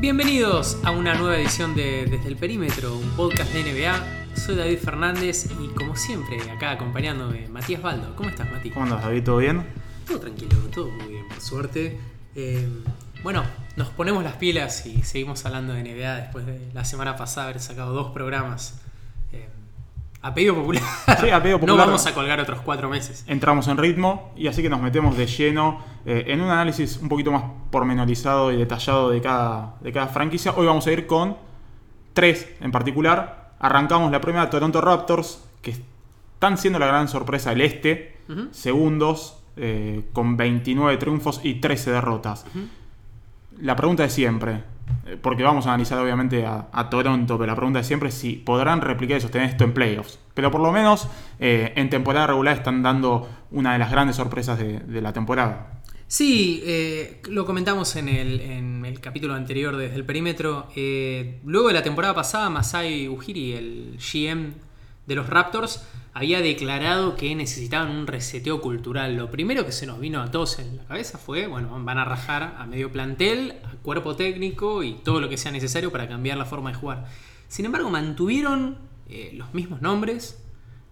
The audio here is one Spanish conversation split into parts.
Bienvenidos a una nueva edición de Desde el Perímetro, un podcast de NBA. Soy David Fernández y como siempre, acá acompañándome Matías Baldo. ¿Cómo estás, Mati? ¿Cómo andas, David? ¿Todo bien? Todo tranquilo, todo muy bien, por suerte. Eh, bueno, nos ponemos las pilas y seguimos hablando de NBA después de la semana pasada haber sacado dos programas. A pedido popular. Sí, a pedido No popular. vamos a colgar otros cuatro meses. Entramos en ritmo y así que nos metemos de lleno eh, en un análisis un poquito más pormenorizado y detallado de cada, de cada franquicia. Hoy vamos a ir con tres en particular. Arrancamos la primera, Toronto Raptors, que están siendo la gran sorpresa del este. Segundos, eh, con 29 triunfos y 13 derrotas. La pregunta de siempre, porque vamos a analizar obviamente a, Toronto, pero la pregunta de siempre es si podrán replicar y sostener esto en playoffs. Pero por lo menos eh, en temporada regular están dando una de las grandes sorpresas de, la temporada. Sí, eh, lo comentamos en el, capítulo anterior desde el perímetro. Eh, luego de la temporada pasada, Masai Ujiri, el GM de los Raptors, había declarado que necesitaban un reseteo cultural. Lo primero que se nos vino a todos en la cabeza fue, bueno, van a rajar a medio plantel, a cuerpo técnico y todo lo que sea necesario para cambiar la forma de jugar. Sin embargo, mantuvieron eh, los mismos nombres,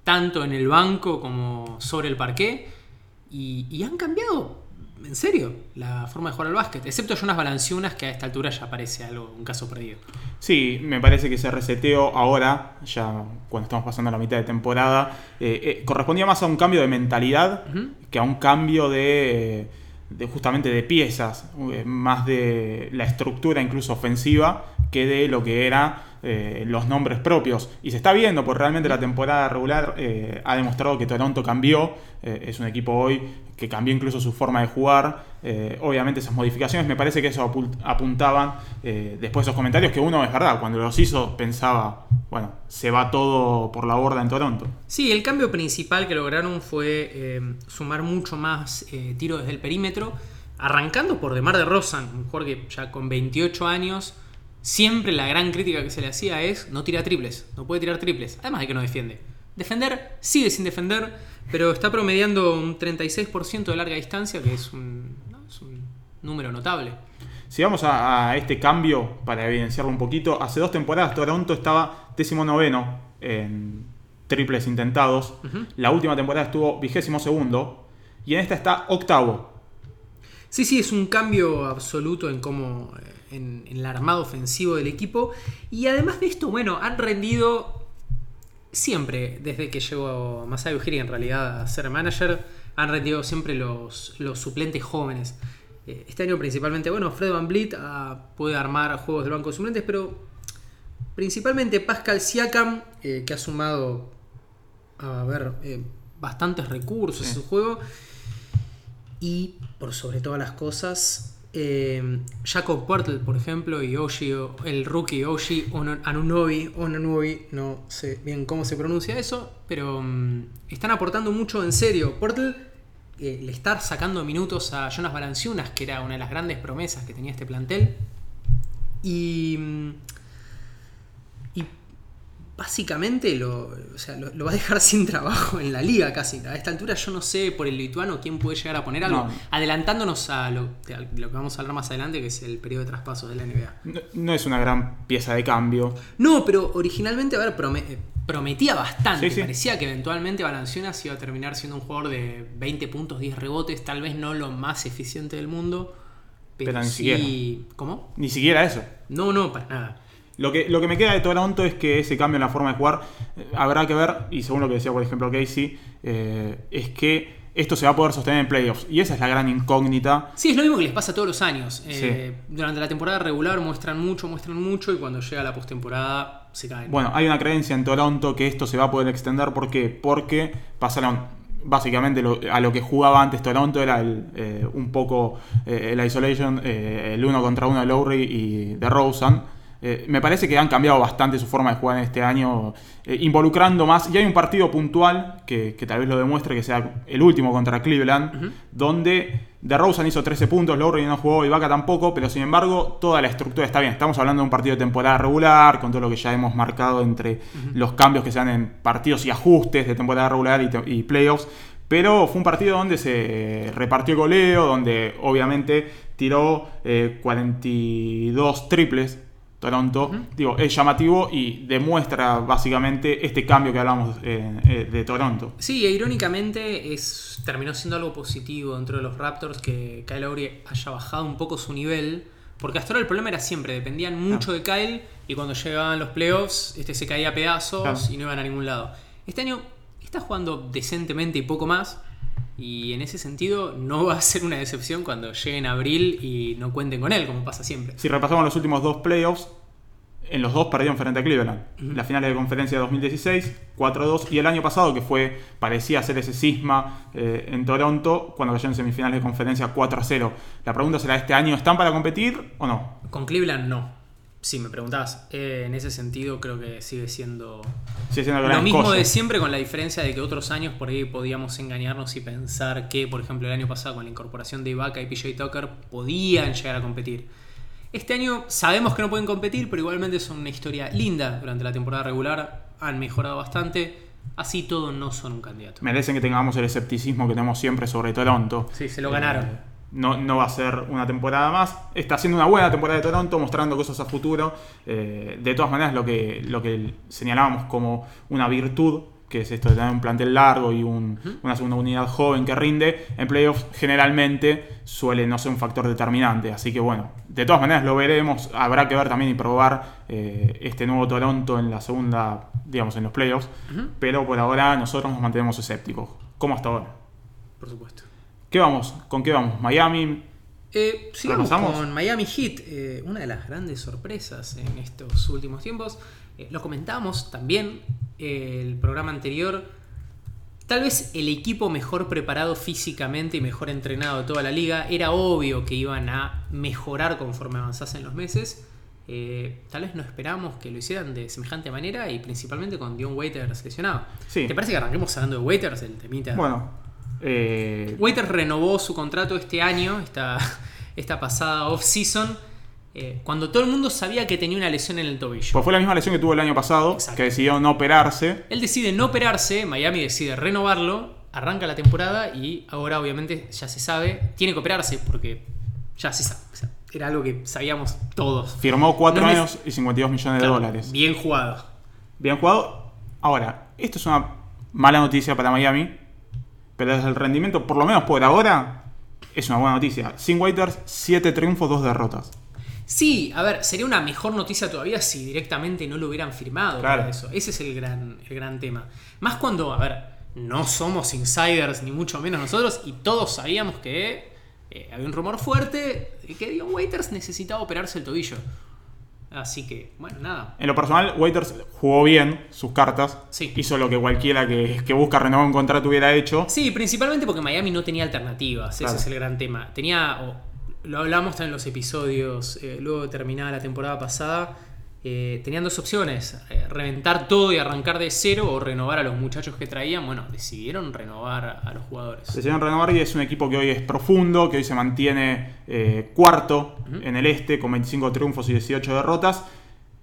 tanto en el banco como sobre el parqué, y, y han cambiado, en serio, la forma de jugar al básquet. Excepto Jonas Valanciunas, que a esta altura ya parece algo, un caso perdido. Sí, me parece que ese reseteo ahora, ya cuando estamos pasando la mitad de temporada, eh, eh, correspondía más a un cambio de mentalidad que a un cambio de, de justamente de piezas, eh, más de la estructura incluso ofensiva que de lo que era eh, los nombres propios. Y se está viendo, porque realmente la temporada regular eh, ha demostrado que Toronto cambió, eh, es un equipo hoy que cambió incluso su forma de jugar. Obviamente esas modificaciones, me parece que eso apu- apuntaban después de esos comentarios, que uno es verdad, cuando los hizo pensaba, bueno, se va todo por la borda en Toronto. Sí, el cambio principal que lograron fue sumar mucho más tiro desde el perímetro, arrancando por Demar de Rosan, un jugador que ya con 28 años, siempre la gran crítica que se le hacía es no tira triples, no puede tirar triples, además de que no defiende. Defender sigue sin defender, pero está promediando un 36% de larga distancia, que es un, ¿no? es un número notable. Si vamos a, a este cambio, para evidenciarlo un poquito, hace dos temporadas Toronto estaba décimo noveno en triples intentados. La última temporada estuvo vigésimo segundo. Y en esta está octavo. Sí, sí, es un cambio absoluto en cómo. eh, En, en el armado ofensivo del equipo. Y además de esto, bueno, han rendido siempre, desde que llegó Masai Ujiri en realidad a ser manager, han rendido siempre los, los suplentes jóvenes. Eh, Este año principalmente, bueno, Fred Van Vliet ah, puede armar juegos del banco de suplentes, pero principalmente Pascal Siakam, eh, que ha sumado, a ver, eh, bastantes recursos Sí. en su juego. Y por sobre todas las cosas, eh, Jacob Portel, por ejemplo, y Oshi, el rookie Oshi Anunobi, no sé bien cómo se pronuncia eso, pero mm, están aportando mucho en serio. Portel eh, le está sacando minutos a Jonas Valanciunas, que era una de las grandes promesas que tenía este plantel. Y. Y básicamente lo, o sea, lo, lo va a dejar sin trabajo en la liga casi. A esta altura yo no sé por el lituano quién puede llegar a poner algo. No. Adelantándonos a lo, a lo que vamos a hablar más adelante, que es el periodo de traspasos de la NBA. No, no es una gran pieza de cambio. No, pero originalmente, a ver, eh, prometía bastante. Sí, sí. Parecía que eventualmente Valanciunas iba a terminar siendo un jugador de 20 puntos, 10 rebotes, tal vez no lo más eficiente del mundo. Pero, Pero ni sí. ¿Cómo? Ni siquiera eso. No, no, para nada. Lo que, lo que me queda de Toronto es que ese cambio en la forma de jugar eh, habrá que ver, y según lo que decía por ejemplo Casey, eh, es que esto se va a poder sostener en playoffs. Y esa es la gran incógnita. Sí, es lo mismo que les pasa todos los años. Eh, Durante la temporada regular muestran mucho, muestran mucho, y cuando llega la postemporada se caen. Bueno, hay una creencia en Toronto que esto se va a poder extender. ¿Por qué? Porque pasaron básicamente lo- a lo que jugaba antes Toronto, era el, eh, un poco eh, el isolation, el uno contra uno de Lowry y de Rosen. Eh, me parece que han cambiado bastante su forma de jugar en este año, eh, involucrando más. Y hay un partido puntual que, que tal vez lo demuestre, que sea el último contra Cleveland, donde DeRozan hizo 13 puntos, Lowry no jugó, Ibaka tampoco, pero sin embargo toda la estructura está bien. Estamos hablando de un partido de temporada regular, con todo lo que ya hemos marcado entre los cambios que se dan en partidos y ajustes de temporada regular y, te- y playoffs. Pero fue un partido donde se repartió goleo, donde obviamente tiró 42 eh, triples Toronto. Digo, es llamativo y demuestra básicamente este cambio que hablamos eh, eh, de Toronto. Sí, e irónicamente es, terminó siendo algo positivo dentro de los Raptors que Kyle Lowry haya bajado un poco su nivel. Porque hasta ahora el problema era siempre, dependían mucho de Kyle y cuando llegaban los playoffs este se caía a pedazos y no iban a ningún lado. Este año está jugando decentemente y poco más. Y en ese sentido no va a ser una decepción cuando lleguen a abril y no cuenten con él, como pasa siempre. Si repasamos los últimos dos playoffs, en los dos perdieron frente a Cleveland. La final de conferencia de 2016, 4-2. Y el año pasado, que fue parecía ser ese cisma eh, en Toronto, cuando cayeron en semifinales de conferencia 4-0. La pregunta será, ¿este año están para competir o no? Con Cleveland no si me preguntás, eh, en ese sentido creo que sigue siendo, lo mismo de siempre con la diferencia de que otros años por ahí podíamos engañarnos y pensar que, por ejemplo, el año pasado con la incorporación de Ibaka y PJ Tucker podían llegar a competir. Este año sabemos que no pueden competir, pero igualmente son una historia linda durante la temporada regular, han mejorado bastante. Así todo no son un candidato. Merecen que tengamos el escepticismo que tenemos siempre sobre Toronto. Sí, se lo ganaron. Eh, no, va a ser una temporada más. Está haciendo una buena temporada de Toronto, mostrando cosas a futuro. Eh, de todas maneras, lo que, lo que señalábamos como una virtud, que es esto de tener un plantel largo y una segunda unidad joven que rinde, en playoffs generalmente suele no ser un factor determinante. Así que bueno, de todas maneras lo veremos. Habrá que ver también y probar eh, este nuevo Toronto en la segunda, digamos, en los playoffs. Pero por ahora nosotros nos mantenemos escépticos, como hasta ahora. Por supuesto. ¿Qué vamos? ¿Con qué vamos? ¿Miami? Eh, sigamos con Miami Heat, eh, una de las grandes sorpresas en estos últimos tiempos. Eh, lo comentamos también el programa anterior. Tal vez el equipo mejor preparado físicamente y mejor entrenado de toda la liga. Era obvio que iban a mejorar conforme avanzasen los meses. tal vez no esperamos que lo hicieran de semejante manera y principalmente con Dion Waiters lesionado. ¿Te parece que arranquemos hablando de Waiters, el temita? Bueno, eh, Waiters renovó su contrato este año, esta, esta pasada off-season, eh, cuando todo el mundo sabía que tenía una lesión en el tobillo. Pues fue la misma lesión que tuvo el año pasado, que decidió no operarse. Él decide no operarse, Miami decide renovarlo, arranca la temporada y ahora obviamente ya se sabe, tiene que operarse porque ya se sabe. era algo que sabíamos todos. Firmó 4 años y 52 millones de dólares. Bien jugado. Bien jugado. Ahora, esto es una mala noticia para Miami pero desde el rendimiento, por lo menos por ahora, es una buena noticia. Sin Waiters, 7 triunfos, 2 derrotas. Sí, a ver, sería una mejor noticia todavía si directamente no lo hubieran firmado. Claro. eso. Ese es el gran, el gran tema. Más cuando, a ver, no somos insiders, ni mucho menos nosotros, y todos sabíamos que eh, había un rumor fuerte de que Dion Waiters necesitaba operarse el tobillo. Así que, bueno, nada. En lo personal, Waiters jugó bien sus cartas. Sí. Hizo lo que cualquiera que, que, busca renovar un contrato hubiera hecho. Sí, principalmente porque Miami no tenía alternativas. Ese es el gran tema. Tenía, lo hablamos en los episodios, eh, luego de terminada la temporada pasada eh, tenían dos opciones, eh, reventar todo y arrancar de cero o renovar a los muchachos que traían. Bueno, decidieron renovar a los jugadores. Decidieron renovar y es un equipo que hoy es profundo, que hoy se mantiene eh, cuarto en el este con 25 triunfos y 18 derrotas.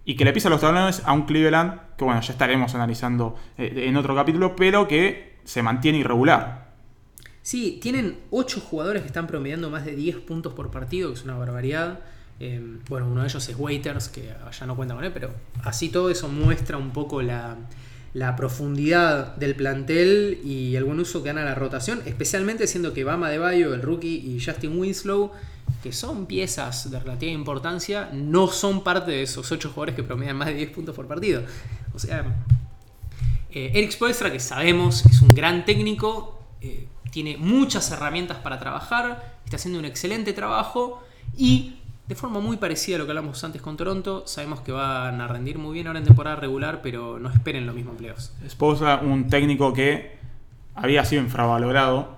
Y que le pisa los talones a un Cleveland, que bueno, ya estaremos analizando en otro capítulo, pero que se mantiene irregular. Sí, tienen 8 jugadores que están promediando más de 10 puntos por partido, que es una barbaridad. Em, bueno, uno de ellos es Waiters, que ya no cuenta con él, pero así todo eso muestra un poco la, profundidad del plantel y el buen uso que dan a la rotación, especialmente siendo que Bama de Bayo, el rookie, y Justin Winslow, que son piezas de relativa importancia, no son parte de esos 8 jugadores que promedian más de 10 puntos por partido. O sea, eh, Eric Spoelstra, que sabemos es un gran técnico, eh, tiene muchas herramientas para trabajar, está haciendo un excelente trabajo y de forma muy parecida a lo que hablamos antes con Toronto, sabemos que van a rendir muy bien ahora en temporada regular, pero no esperen lo mismo en playoffs. Esposa, un técnico que había sido infravalorado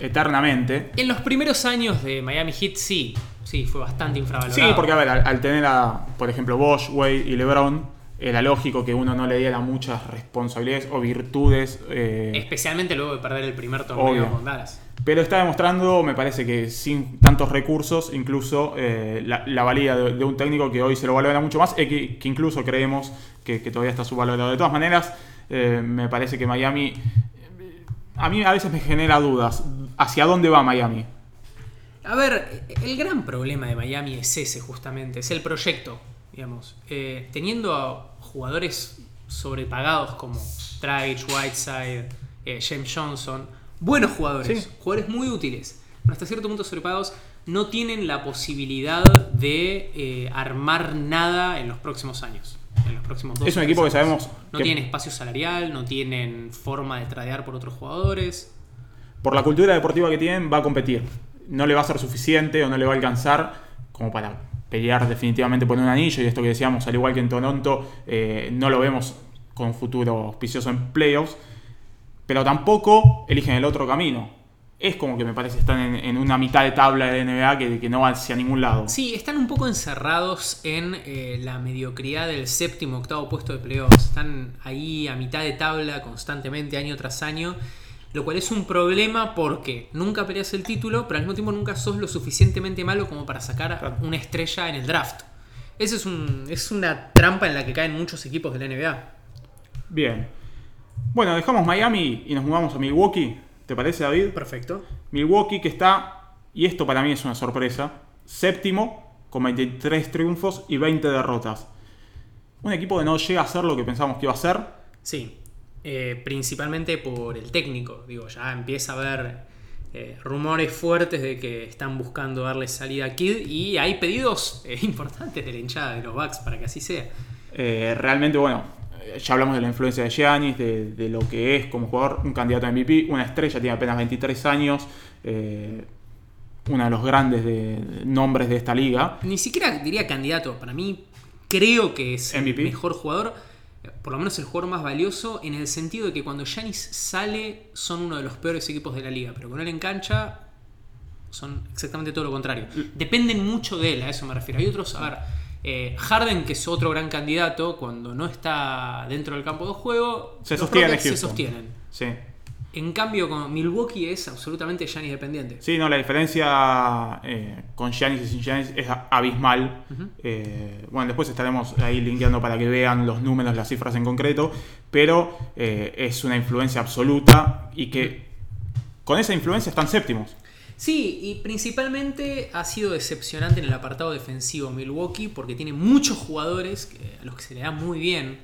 eternamente. En los primeros años de Miami Heat sí, sí, fue bastante infravalorado. Sí, porque a ver, al, tener a, por ejemplo, Bosch, Wade y LeBron, era lógico que uno no le diera muchas responsabilidades o virtudes. Eh, Especialmente luego de perder el primer torneo con Dallas. Pero está demostrando, me parece que sin tantos recursos, incluso eh, la, valía de, un técnico que hoy se lo valora mucho más, y que, incluso creemos que, todavía está subvalorado. De todas maneras, eh, me parece que Miami a mí a veces me genera dudas. ¿Hacia dónde va Miami? A ver, el gran problema de Miami es ese justamente, es el proyecto, digamos. Eh, teniendo a jugadores sobrepagados como Traich, Whiteside, eh, James Johnson, buenos jugadores, Sí. jugadores muy útiles, pero hasta cierto punto sobrepagados, no tienen la posibilidad de eh, armar nada en los próximos años. En los próximos dos Es un equipo que sabemos No que- tienen espacio salarial, no tienen forma de tradear por otros jugadores. Por la cultura deportiva que tienen, va a competir. No le va a ser suficiente o no le va a alcanzar como para pelear definitivamente por un anillo. Y esto que decíamos, al igual que en Toronto, eh, no lo vemos con futuro auspicioso en playoffs. Pero tampoco eligen el otro camino. Es como que me parece están en, en una mitad de tabla de NBA que, que no va hacia ningún lado. Sí, están un poco encerrados en eh, la mediocridad del séptimo, octavo puesto de playoffs. Están ahí a mitad de tabla constantemente, año tras año. Lo cual es un problema porque nunca peleas el título, pero al mismo tiempo nunca sos lo suficientemente malo como para sacar una estrella en el draft. Esa es, un- es una trampa en la que caen muchos equipos de la NBA. Bien. Bueno, dejamos Miami y nos mudamos a Milwaukee. ¿Te parece, David? Perfecto. Milwaukee que está, y esto para mí es una sorpresa, séptimo con 23 triunfos y 20 derrotas. Un equipo que no llega a ser lo que pensamos que iba a ser. Sí, eh, principalmente por el técnico. Digo, ya empieza a haber eh, rumores fuertes de que están buscando darle salida a Kid y hay pedidos eh, importantes de la hinchada de los Bucks para que así sea. Eh, realmente, bueno, ya hablamos de la influencia de Giannis, de, de lo que es como jugador, un candidato a MVP, una estrella, tiene apenas 23 años, uno de los grandes de- nombres de esta liga. Ni siquiera diría candidato, para mí creo que es MVP. el mejor jugador, por lo menos el jugador más valioso, en el sentido de que cuando Giannis sale son uno de los peores equipos de la liga, pero con él en cancha son exactamente todo lo contrario. Dependen mucho de él, a eso me refiero. Hay otros, a ver, eh, Harden, que es otro gran candidato, cuando no está dentro del campo de juego, Se sostiene se sostienen. Sí. En cambio, con Milwaukee es absolutamente Giannis dependiente. Sí, no, la diferencia eh, con Giannis y sin Giannis es abismal. Eh, bueno, después estaremos ahí linkeando para que vean los números, las cifras en concreto, pero eh, es una influencia absoluta y que con esa influencia están séptimos. Sí, y principalmente ha sido decepcionante en el apartado defensivo Milwaukee porque tiene muchos jugadores a los que se le da muy bien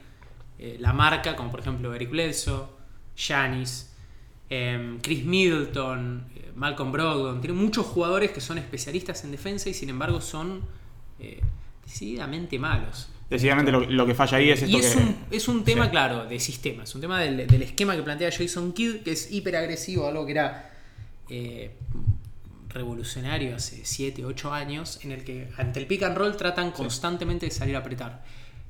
la marca, como por ejemplo Eric Bledsoe, Giannis, em, Chris Middleton, eh, Malcolm Brogdon. Tiene muchos jugadores que son especialistas en defensa y sin embargo son eh, decididamente malos. Decididamente lo, lo que falla ahí es esto Y es que... un, es un tema, Sí. claro, de sistema. Es un tema del, del esquema que plantea Jason Kidd, que es hiperagresivo, algo que era eh, revolucionario hace 7, 8 años, en el que ante el pick and roll tratan constantemente de salir a apretar.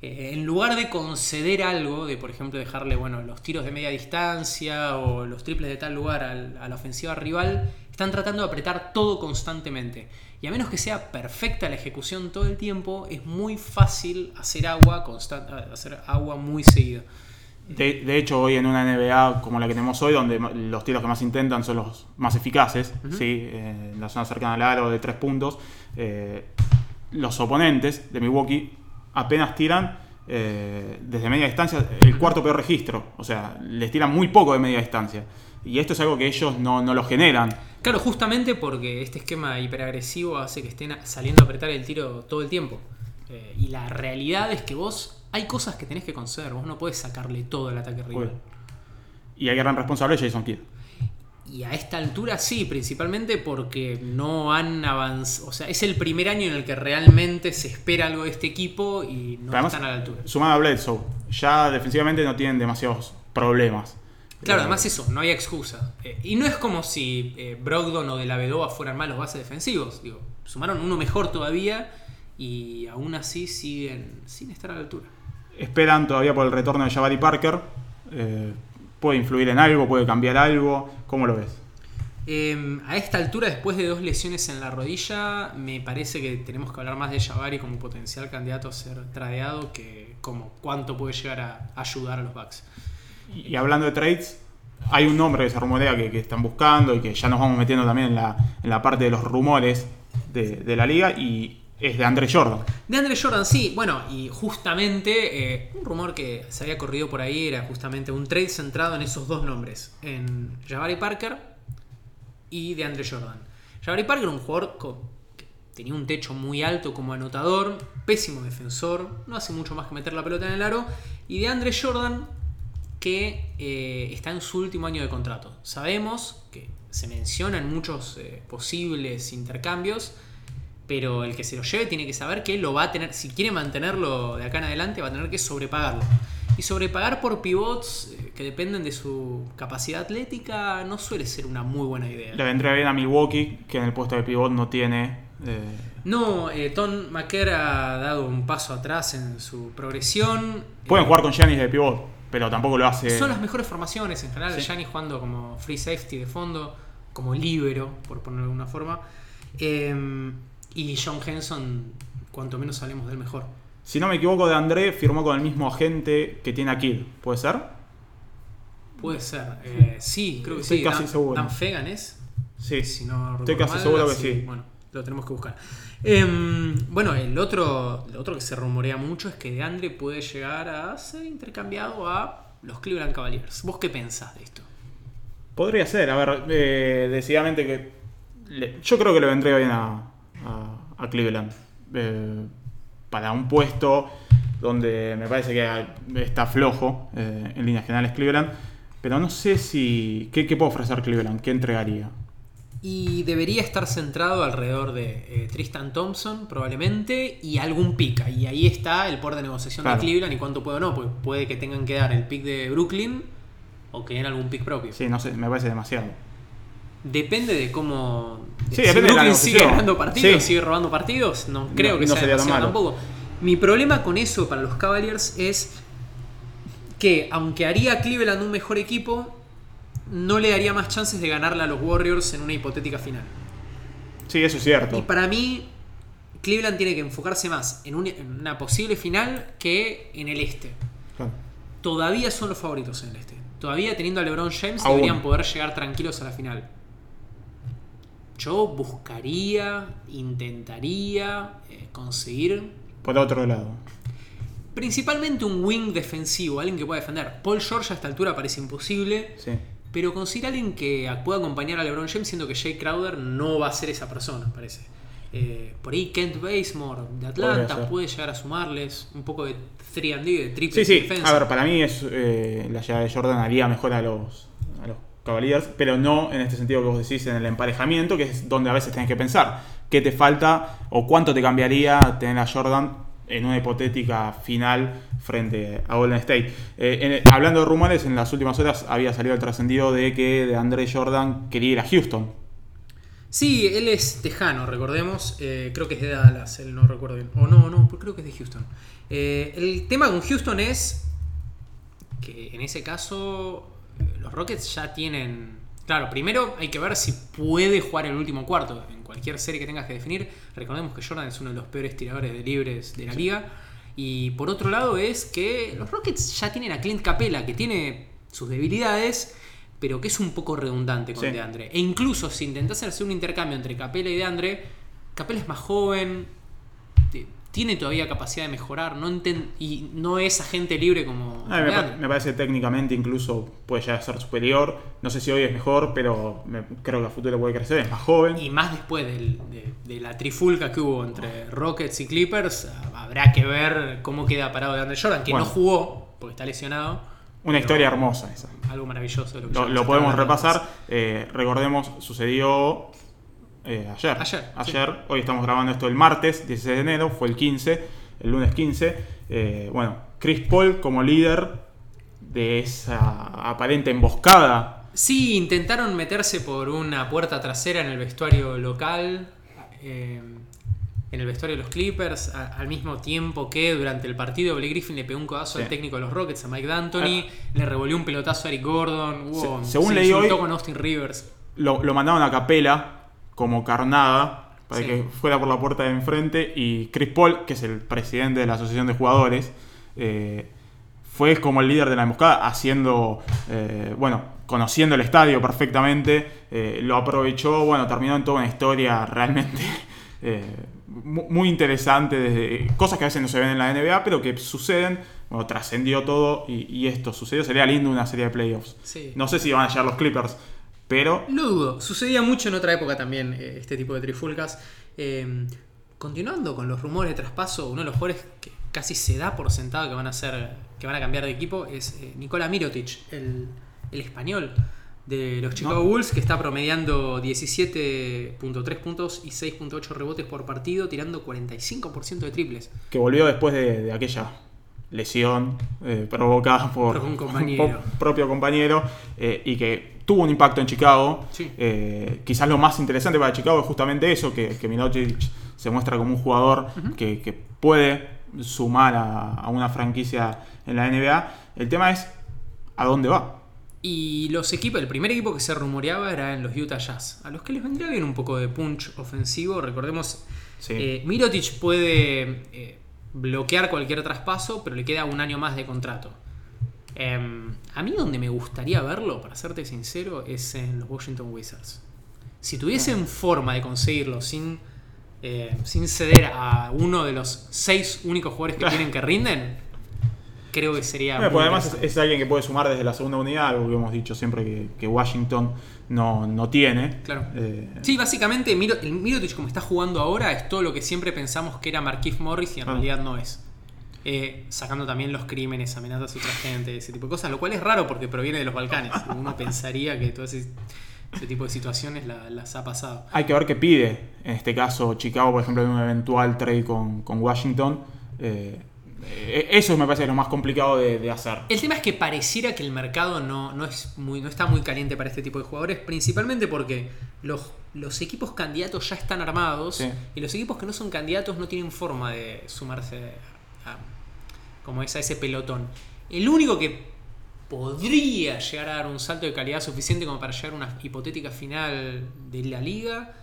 Eh, en lugar de conceder algo, de por ejemplo dejarle bueno, los tiros de media distancia o los triples de tal lugar al- a la ofensiva rival, están tratando de apretar todo constantemente. Y a menos que sea perfecta la ejecución todo el tiempo, es muy fácil hacer agua constan- hacer agua muy seguido. De, de hecho, hoy en una NBA como la que tenemos hoy, donde los tiros que más intentan son los más eficaces, ¿sí? Eh, en la zona cercana al aro de tres puntos, eh, los oponentes de Milwaukee apenas tiran eh, desde media distancia el cuarto peor registro. O sea, les tiran muy poco de media distancia. Y esto es algo que ellos no, no lo generan. Claro, justamente porque este esquema hiperagresivo hace que estén saliendo a apretar el tiro todo el tiempo. Eh, y la realidad es que vos hay cosas que tenés que conceder, vos no podés sacarle todo el ataque rival. Y el gran responsable es Jason Kidd. Y a esta altura sí, principalmente porque no han avanzado. O sea, es el primer año en el que realmente se espera algo de este equipo y no además, están a la altura. Sumado a Bledsoe, ya defensivamente no tienen demasiados problemas. Claro, Eh, además eso, no hay excusa. Eh, y no es como si eh, Brogdon o de la Vedova fueran malos bases defensivos. Digo, sumaron uno mejor todavía y aún así siguen sin estar a la altura. Esperan todavía por el retorno de Jabari Parker. Eh, puede influir en algo, puede cambiar algo. ¿Cómo lo ves? Eh, a esta altura, después de dos lesiones en la rodilla, me parece que tenemos que hablar más de Jabari como potencial candidato a ser tradeado que como cuánto puede llegar a ayudar a los Bucks. Y, hablando de trades, hay un nombre que se rumorea que, que están buscando y que ya nos vamos metiendo también en la, en la parte de los rumores de, de la liga. Y es de Andre Jordan. De Andre Jordan, sí. Bueno, y justamente eh, un rumor que se había corrido por ahí era justamente un trade centrado en esos dos nombres, en Jabari Parker y de Andre Jordan. Jabari Parker, un jugador que tenía un techo muy alto como anotador, pésimo defensor, no hace mucho más que meter la pelota en el aro, y de Andre Jordan, que eh, está en su último año de contrato. Sabemos que se mencionan muchos eh, posibles intercambios pero el que se lo lleve tiene que saber que lo va a tener, si quiere mantenerlo de acá en adelante, va a tener que sobrepagarlo. Y sobrepagar por pivots eh, que dependen de su capacidad atlética no suele ser una muy buena idea. Le vendría bien a Milwaukee, que en el puesto de pivot no tiene. Eh, no, eh, Tom McKer ha dado un paso atrás en su progresión. Pueden jugar con Giannis de pivot, pero tampoco lo hace. Son las mejores formaciones en general. Giannis jugando como free safety de fondo, como libero, por ponerlo de alguna forma. Eh, y John Henson, cuanto menos salimos del mejor. Si no me equivoco, de André firmó con el mismo agente que tiene aquí. ¿Puede ser? Puede ser. Eh, sí, creo que Estoy sí. casi Dan, seguro. Dan Fegan es. Sí. Si no Estoy casi mal, seguro que sí. Bueno, lo tenemos que buscar. Em, bueno, el otro, el otro que se rumorea mucho es que de Andre puede llegar a ser intercambiado a los Cleveland Cavaliers. ¿Vos qué pensás de esto? Podría ser. A ver, eh, decididamente que. le- yo creo que le vendría bien a, a- Cleveland. Eh, para un puesto donde me parece que está flojo eh, en líneas generales Cleveland. Pero no sé si. ¿Qué, qué puede ofrecer Cleveland? ¿Qué entregaría? Y debería estar centrado alrededor de eh, Tristan Thompson, probablemente, y algún pick. Y ahí está el poder de negociación Claro. de Cleveland y cuánto puede o no. Pues puede que tengan que dar el pick de Brooklyn o que den algún pick propio. Sí, no sé, me parece demasiado. Depende de cómo. Sí, si depende de la Brooklyn sigue ganando partidos, Sí. sigue robando partidos, no creo No- que no sea sería demasiado malo. tampoco. Mi problema con eso para los Cavaliers es que, aunque haría Cleveland un mejor equipo, no le daría más chances de ganarle a los Warriors en una hipotética final. Sí, eso es cierto. Y para mí, Cleveland tiene que enfocarse más en, un- en una posible final que en el este. Claro. Todavía son los favoritos en el este. Todavía teniendo a LeBron James Aún. deberían poder llegar tranquilos a la final. Yo buscaría, intentaría eh, conseguir Por otro lado. principalmente un wing defensivo, alguien que pueda defender. Paul George a esta altura parece imposible, Sí. pero conseguir alguien que pueda acompañar a LeBron James, siendo que Jay Crowder no va a ser esa persona, parece. Eh, por ahí Kent Bazemore de Atlanta puede llegar a sumarles un poco de 3D, de triple Sí, sí. defensa. A ver, para mí es eh, la llegada de Jordan haría mejor a a los Cavaliers, pero no en este sentido que vos decís en el emparejamiento, que es donde a veces tenés que pensar qué te falta o cuánto te cambiaría tener a Jordan en una hipotética final frente a Golden State. Eh, hablando de rumores, en las últimas horas había salido el trascendido de que de André Jordan quería ir a Houston. Sí, él es tejano, recordemos. Eh, creo que es de Dallas, él no recuerdo bien. O no, no, creo que es de Houston. Eh, el tema con Houston es que en ese caso los Rockets ya tienen... Claro, primero hay que ver si puede jugar el último cuarto. En cualquier serie que tengas que definir, recordemos que Jordan es uno de los peores tiradores de libres de la liga. Y por otro lado es que los Rockets ya tienen a Clint Capela, que tiene sus debilidades, pero que es un poco redundante con Sí. DeAndre. E incluso si intentase hacer un intercambio entre Capela y DeAndre, Capela es más joven, tiene todavía capacidad de mejorar, no enten- y no es agente libre como, A mí me, pa- me parece técnicamente incluso puede llegar a ser superior. No sé si hoy es mejor, pero me- creo que a futuro puede crecer. Es más joven. Y más después del- de, de la trifulca que hubo entre Rockets y Clippers, habrá que ver cómo queda parado DeAndre Jordan, que Bueno. no jugó porque está lesionado. Una historia hermosa esa. Algo maravilloso. de Lo, que Lo, ya- ya podemos repasar. Eh, recordemos, sucedió eh, ayer. Ayer, Ayer. Hoy estamos grabando esto el martes, 16 de enero. Fue el 15, el lunes 15. Eh, bueno, Chris Paul como líder de esa aparente emboscada. Sí, intentaron meterse por una puerta trasera en el vestuario local, eh, en el vestuario de los Clippers, a- al mismo tiempo que durante el partido Blake Griffin le pegó un codazo al técnico de los Rockets, a Mike D'Antoni, le revolvió un pelotazo a Eric Gordon, Se- según se leí hoy- con Austin Rivers. Lo, lo mandaron a capela como carnada para Sí. que fuera por la puerta de enfrente. Y Chris Paul, que es el presidente de la Asociación de Jugadores, eh, fue como el líder de la emboscada, haciendo, eh, bueno, conociendo el estadio perfectamente. eh, lo aprovechó, bueno, terminó en toda una historia realmente mu- muy interesante, desde, cosas que a veces no se ven en la NBA, pero que suceden. Bueno, trascendió todo y, y esto sucedió. Sería lindo una serie de playoffs. Sí. No sé si van a llegar los Clippers, pero Lo dudo. Sucedía mucho en otra época también eh, este tipo de trifulcas. Eh, continuando con los rumores de traspaso, uno de los jugadores que casi se da por sentado que van a ser, que van a cambiar de equipo es eh, Nikola Mirotic, el, el español de los Chicago No. Bulls, que está promediando 17.3 puntos y 6.8 rebotes por partido, tirando 45% de triples. que volvió después de, de aquella lesión eh, provocada por, Por un compañero. por propio compañero eh, y que tuvo un impacto en Chicago. Sí. Eh, quizás lo más interesante para Chicago es justamente eso, que, que se muestra como un jugador que, que puede sumar a, a una franquicia en la NBA. El tema es a dónde va. Y los equipos, el primer equipo que se rumoreaba era en los Utah Jazz, a los que les vendría bien un poco de punch ofensivo. Recordemos, Sí. eh, Mirotic puede eh, bloquear cualquier traspaso, pero le queda un año más de contrato. Em, a mí donde me gustaría verlo, para serte sincero, es en los Washington Wizards. Si tuviesen forma de conseguirlo sin, eh, sin ceder a uno de los seis únicos jugadores que tienen que rinden, creo que sería... Bueno, muy pues además es, es alguien que puede sumar desde la segunda unidad, algo que hemos dicho siempre que, que Washington no, no tiene. Claro. Eh, Sí, básicamente el Mirotic como está jugando ahora es todo lo que siempre pensamos que era Marquise Morris y en Ah. realidad no es. Eh, sacando también los crímenes, amenazas a otra gente, ese tipo de cosas, lo cual es raro porque proviene de los Balcanes. Uno pensaría que todo ese, ese tipo de situaciones la- las ha pasado. Hay que ver qué pide. En este caso, Chicago, por ejemplo, en un eventual trade con, con Washington. Eh, eh, eso me parece lo más complicado de, de hacer. El tema es que pareciera que el mercado no, no es muy, no está muy caliente para este tipo de jugadores, principalmente porque los, los equipos candidatos ya están armados Sí. y los equipos que no son candidatos no tienen forma de sumarse a, como es, a ese pelotón. El único que podría llegar a dar un salto de calidad suficiente como para llegar a una hipotética final de la liga,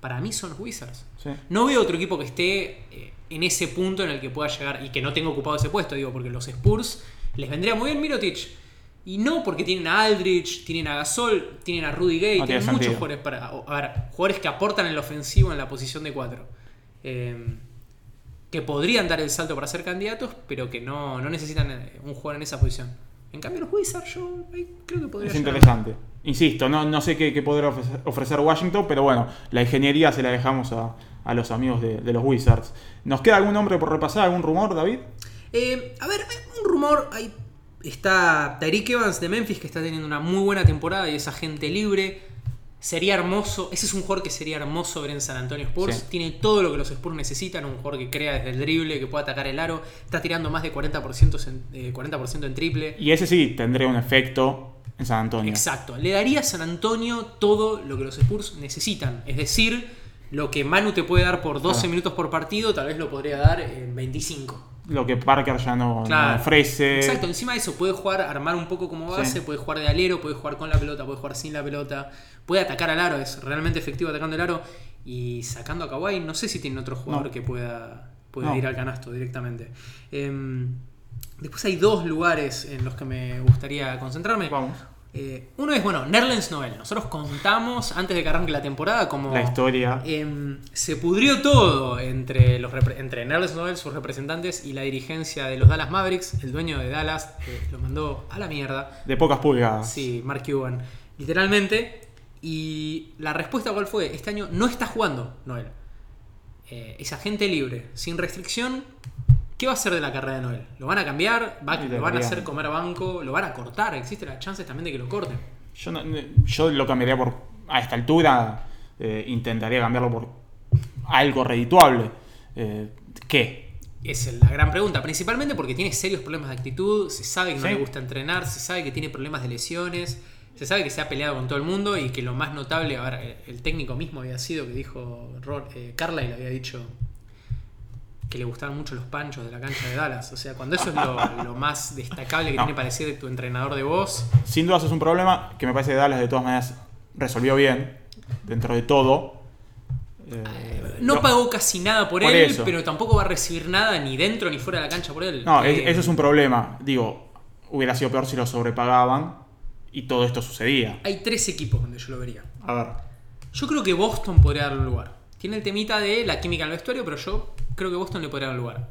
para mí son los Wizards. Sí. No veo otro equipo que esté eh, en ese punto en el que pueda llegar y que no tenga ocupado ese puesto, digo, porque los Spurs les vendría muy bien Mirotic. Y no porque tienen a Aldrich, tienen a Gasol, tienen a Rudy Gay, No tienen muchos sentido. jugadores para. A ver, jugadores que aportan en la ofensivo en la posición de 4. Que podrían dar el salto para ser candidatos, pero que no, no necesitan eh, un jugador en esa posición. En cambio, los Wizards, yo creo que podría Es llegar. interesante. Insisto, no, no sé qué, qué podrá ofrecer, Washington, pero bueno, la ingeniería se la dejamos a, a los amigos de, de los Wizards. ¿Nos queda algún nombre por repasar? ¿Algún rumor, David? Eh, a ver, hay un rumor. Ahí está Tyreek Evans de Memphis que está teniendo una muy buena temporada y es agente libre. Sería hermoso. Ese es un jugador que sería hermoso ver en San Antonio Spurs. Sí. Tiene todo lo que los Spurs necesitan. Un jugador que crea desde el drible, que pueda atacar el aro. Está tirando más de 40%, en, eh, 40 en triple. Y ese sí tendría un efecto en San Antonio. Exacto. Le daría a San Antonio todo lo que los Spurs necesitan. Es decir, lo que Manu te puede dar por 12 Claro. minutos por partido, tal vez lo podría dar en 25. Lo que Parker ya no, ofrece. Exacto, encima de eso puede jugar, armar un poco como base, Sí. puede jugar de alero, puede jugar con la pelota, puede jugar sin la pelota, puede atacar al aro, es realmente efectivo atacando el aro y sacando a Kawhi, no sé si tiene otro jugador No. que pueda, pueda No. ir al canasto directamente. Em, después hay dos lugares en los que me gustaría concentrarme. Vamos. Eh, uno es, bueno, Nerlens Noel. Nosotros contamos antes de que arranque la temporada como... La historia. Em, se pudrió todo entre, los entre Nerlens Noel, sus representantes, y la dirigencia de los Dallas Mavericks. El dueño de Dallas eh, lo mandó a la mierda. De pocas pulgadas. Sí, Mark Cuban. Literalmente. Y la respuesta cuál fue? Este año no está jugando Noel. Eh, es agente libre, sin restricción. ¿Qué va a hacer de la carrera de Noel? ¿Lo van a cambiar? ¿Va- ¿Lo van a hacer comer banco? ¿Lo van a cortar? Existen las chances también de que lo corten. Yo, no- yo lo cambiaría por. A esta altura, eh, intentaría cambiarlo por algo redituable. Eh, ¿Qué? Es la gran pregunta, principalmente porque tiene serios problemas de actitud, se sabe que no Sí. le gusta entrenar, se sabe que tiene problemas de lesiones, se sabe que se ha peleado con todo el mundo y que lo más notable, a ver, el- técnico mismo había sido que dijo, eh, Carla y le había dicho que le gustaban mucho los panchos de la cancha de Dallas. O sea, cuando eso es lo, lo más destacable que No. tiene para decir de tu entrenador de voz, Sin dudas es un problema que me parece que Dallas de todas maneras resolvió bien, dentro de todo. Eh, no pagó casi nada por, Por él, eso. pero tampoco va a recibir nada ni dentro ni fuera de la cancha por él. No, Eh, eso es un problema. Digo, hubiera sido peor si lo sobrepagaban y todo esto sucedía. Hay tres equipos donde yo lo vería. A ver. Yo creo que Boston podría darle un lugar. tiene el temita de la química en el vestuario, pero yo creo que Boston le podría dar lugar.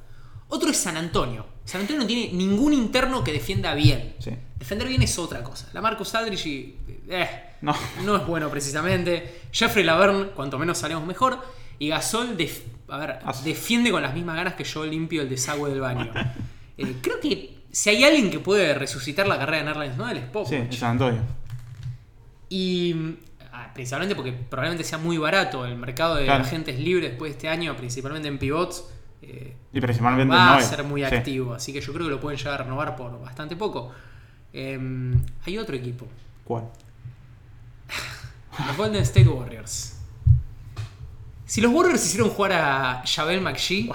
Otro es San Antonio. San Antonio no tiene ningún interno que defienda bien. Sí. Defender bien es otra cosa. La Marcus Aldridge y, eh, No. no es bueno precisamente. Jeffrey Laverne, cuanto menos salemos mejor. Y Gasol, def- a ver, As- defiende con las mismas ganas que yo limpio el desagüe del baño. Eh, creo que si hay alguien que puede resucitar la carrera de Nerlens Noel es Sí, Popovich. en San Antonio. Y ah, principalmente porque probablemente sea muy barato el mercado de Claro. agentes libres después de este año, principalmente en pivots. eh, Y principalmente va a ser muy Sí. activo, así que yo creo que lo pueden llegar a renovar por bastante poco. Eh, hay otro equipo, ¿Cuál? los Golden State Warriors. Si los Warriors hicieron jugar a Javel McGee,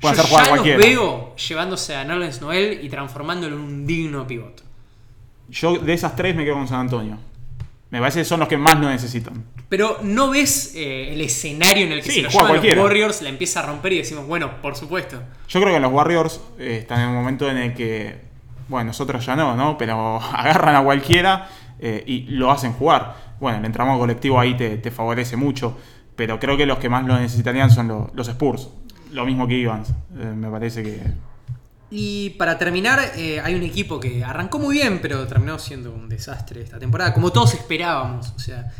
Pueden yo hacer jugar ya a los veo llevándose a Nerlens Noel y transformándolo en un digno pivot. Yo de esas tres me quedo con San Antonio. Me parece que son los que más lo necesitan. Pero no ves eh, el escenario en el que Sí, se lo llevan los cualquiera. Warriors, la empieza a romper y decimos, bueno, por supuesto. Yo creo que los Warriors eh, están en un momento en el que, bueno, nosotros ya no, ¿no? Pero agarran a cualquiera eh, y lo hacen jugar. Bueno, el entramado colectivo ahí te, te favorece mucho, pero creo que los que más lo necesitarían son lo- los Spurs. Lo mismo que Evans. Eh, me parece que... Y para terminar, eh, hay un equipo que arrancó muy bien, pero terminó siendo un desastre esta temporada, como todos esperábamos. O sea,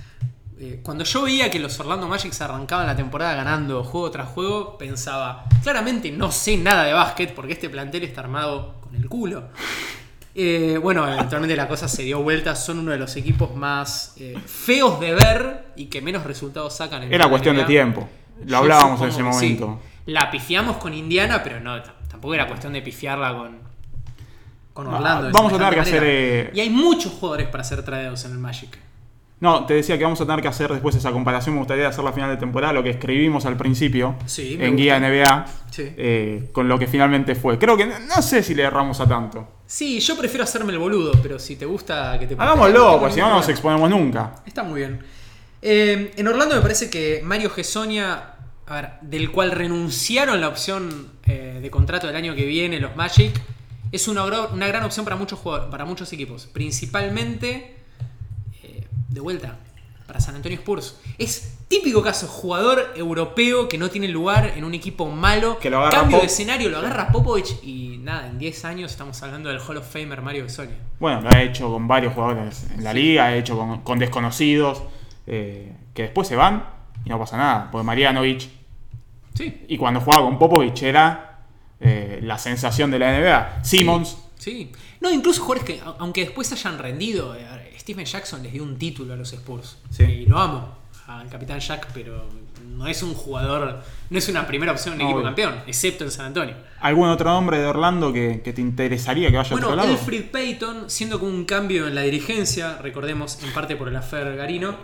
eh, cuando yo veía que los Orlando Magic arrancaban la temporada ganando juego tras juego, pensaba, claramente no sé nada de básquet porque este plantel está armado con el culo. Eh, bueno, eventualmente la cosa se dio vuelta, son uno de los equipos más eh, feos de ver y que menos resultados sacan. En Era la cuestión de tiempo. Lo hablábamos en ese que sí. momento. La pifiamos con Indiana, pero no, tampoco era cuestión de pifiarla con, con No, Orlando. vamos a tener que hacer, eh, Y hay muchos jugadores para ser traídos en el Magic. No, te decía que vamos a tener que hacer después esa comparación. Me gustaría hacer la final de temporada, lo que escribimos al principio Sí, en Guía NBA, Sí. eh, con lo que finalmente fue. Creo que no sé si le erramos a tanto. Sí, yo prefiero hacerme el boludo, pero si te gusta que te Hagámoslo, pues si no, nos exponemos nunca. Está muy bien. Eh, en Orlando me parece que Mario Gessonia, a ver, del cual renunciaron la opción eh, de contrato del año que viene los Magic, es una, una gran opción para muchos, jugadores- para muchos equipos. Principalmente, eh, de vuelta, para San Antonio Spurs. Es típico caso, jugador europeo que no tiene lugar en un equipo malo. Que lo agarra Cambio de escenario, lo agarra Popovich y nada, en 10 años estamos hablando del Hall of Famer Mario Gessonia. Bueno, lo ha hecho con varios jugadores en la liga, ha hecho con, con desconocidos, eh, que después se van y no pasa nada. Porque Marianovic, Sí, y cuando jugaba con Popovich era eh, la sensación de la NBA. Simmons, Sí. No, incluso jugadores que, a- aunque después hayan rendido, eh, Stephen Jackson les dio un título a los Spurs. Sí. Y lo amo, al capitán Jack, pero no es un jugador, no es una primera opción en No, equipo obvio. campeón, excepto en San Antonio. ¿algún otro nombre de Orlando que, que te interesaría que vaya a Bueno, otro lado? Elfrid Payton, siendo como un cambio en la dirigencia, recordemos en parte por el affair Garino.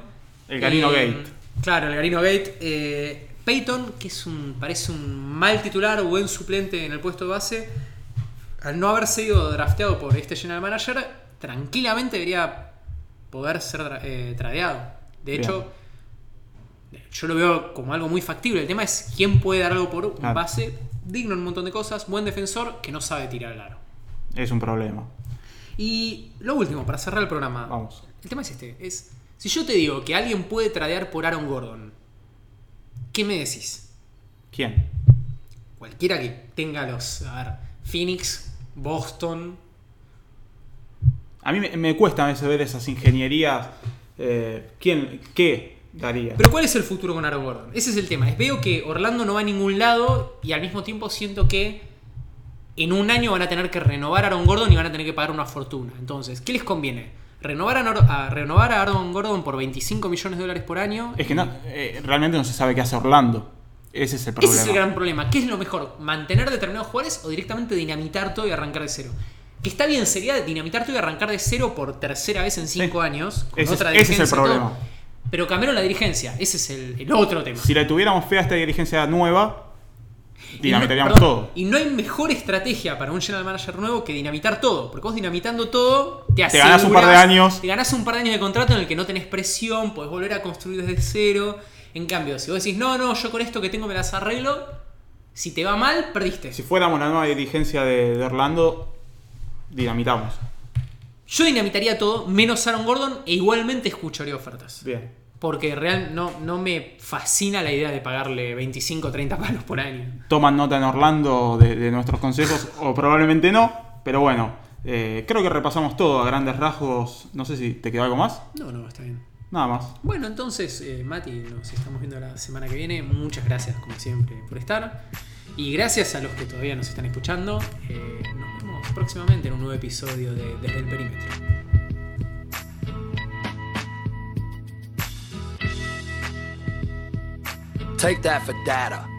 El Garino Eh, Gate. Claro, el Garino Gate. eh, Payton, que es un, parece un mal titular o buen suplente en el puesto de base, al no haber sido drafteado por este general manager, tranquilamente debería poder ser eh, tradeado. De Bien. hecho, yo lo veo como algo muy factible. El tema es quién puede dar algo por un Claro. base digno en un montón de cosas, buen defensor que no sabe tirar el aro. Es un problema. Y lo último, para cerrar el programa. Vamos. El tema es este, es si yo te digo que alguien puede tradear por Aaron Gordon, ¿qué me decís? ¿Quién? Cualquiera que tenga los, a ver, Phoenix, Boston, A mí me, me cuesta a veces ver esas ingenierías. eh, ¿Quién? ¿Qué daría? Pero ¿cuál es el futuro con Aaron Gordon? Ese es el tema. Es, veo que Orlando no va a ningún lado y al mismo tiempo siento que en un año van a tener que renovar a Aaron Gordon y van a tener que pagar una fortuna. Entonces, ¿qué les conviene? ¿Renovar a, a- renovar a Aaron Gordon por 25 millones de dólares por año? es que no, eh, realmente no se sabe qué hace Orlando. Ese es el problema. Ese es el gran problema. ¿Qué es lo mejor? ¿Mantener determinados jugadores o directamente dinamitar todo y arrancar de cero? Que está bien, sería dinamitar todo y arrancar de cero por tercera vez en cinco Sí. años. con Ese es- otra ese es el dirigencia todo. problema. Pero cambiaron la dirigencia. Ese es el, el otro tema. Si le tuviéramos fe a esta dirigencia nueva, dinamitaríamos perdón, todo. Y no hay mejor estrategia para un general manager nuevo que dinamitar todo. Porque vos dinamitando todo, te, Te ganás un par de aseguras- años. Te ganás un par de años de contrato en el que no tenés presión, podés volver a construir desde cero. En cambio, si vos decís, no, no, yo con esto que tengo me las arreglo, si te va mal, perdiste. Si fuéramos la nueva dirigencia de, de Orlando, dinamitamos. Yo dinamitaría todo, menos Aaron Gordon, e igualmente escucharía ofertas. Bien. Porque real no, no me fascina la idea de pagarle 25 o 30 palos por año. Toman nota en Orlando de, de nuestros consejos, o probablemente no, pero bueno, eh, creo que repasamos todo a grandes rasgos. No sé si te quedó algo más. No, no, está bien. Nada más. Bueno, entonces, eh, Mati, nos estamos viendo la semana que viene. Muchas gracias, como siempre, por estar. Y gracias a los que todavía nos están escuchando. Eh, nos vemos próximamente en un nuevo episodio de Desde el Perímetro. Take that for data.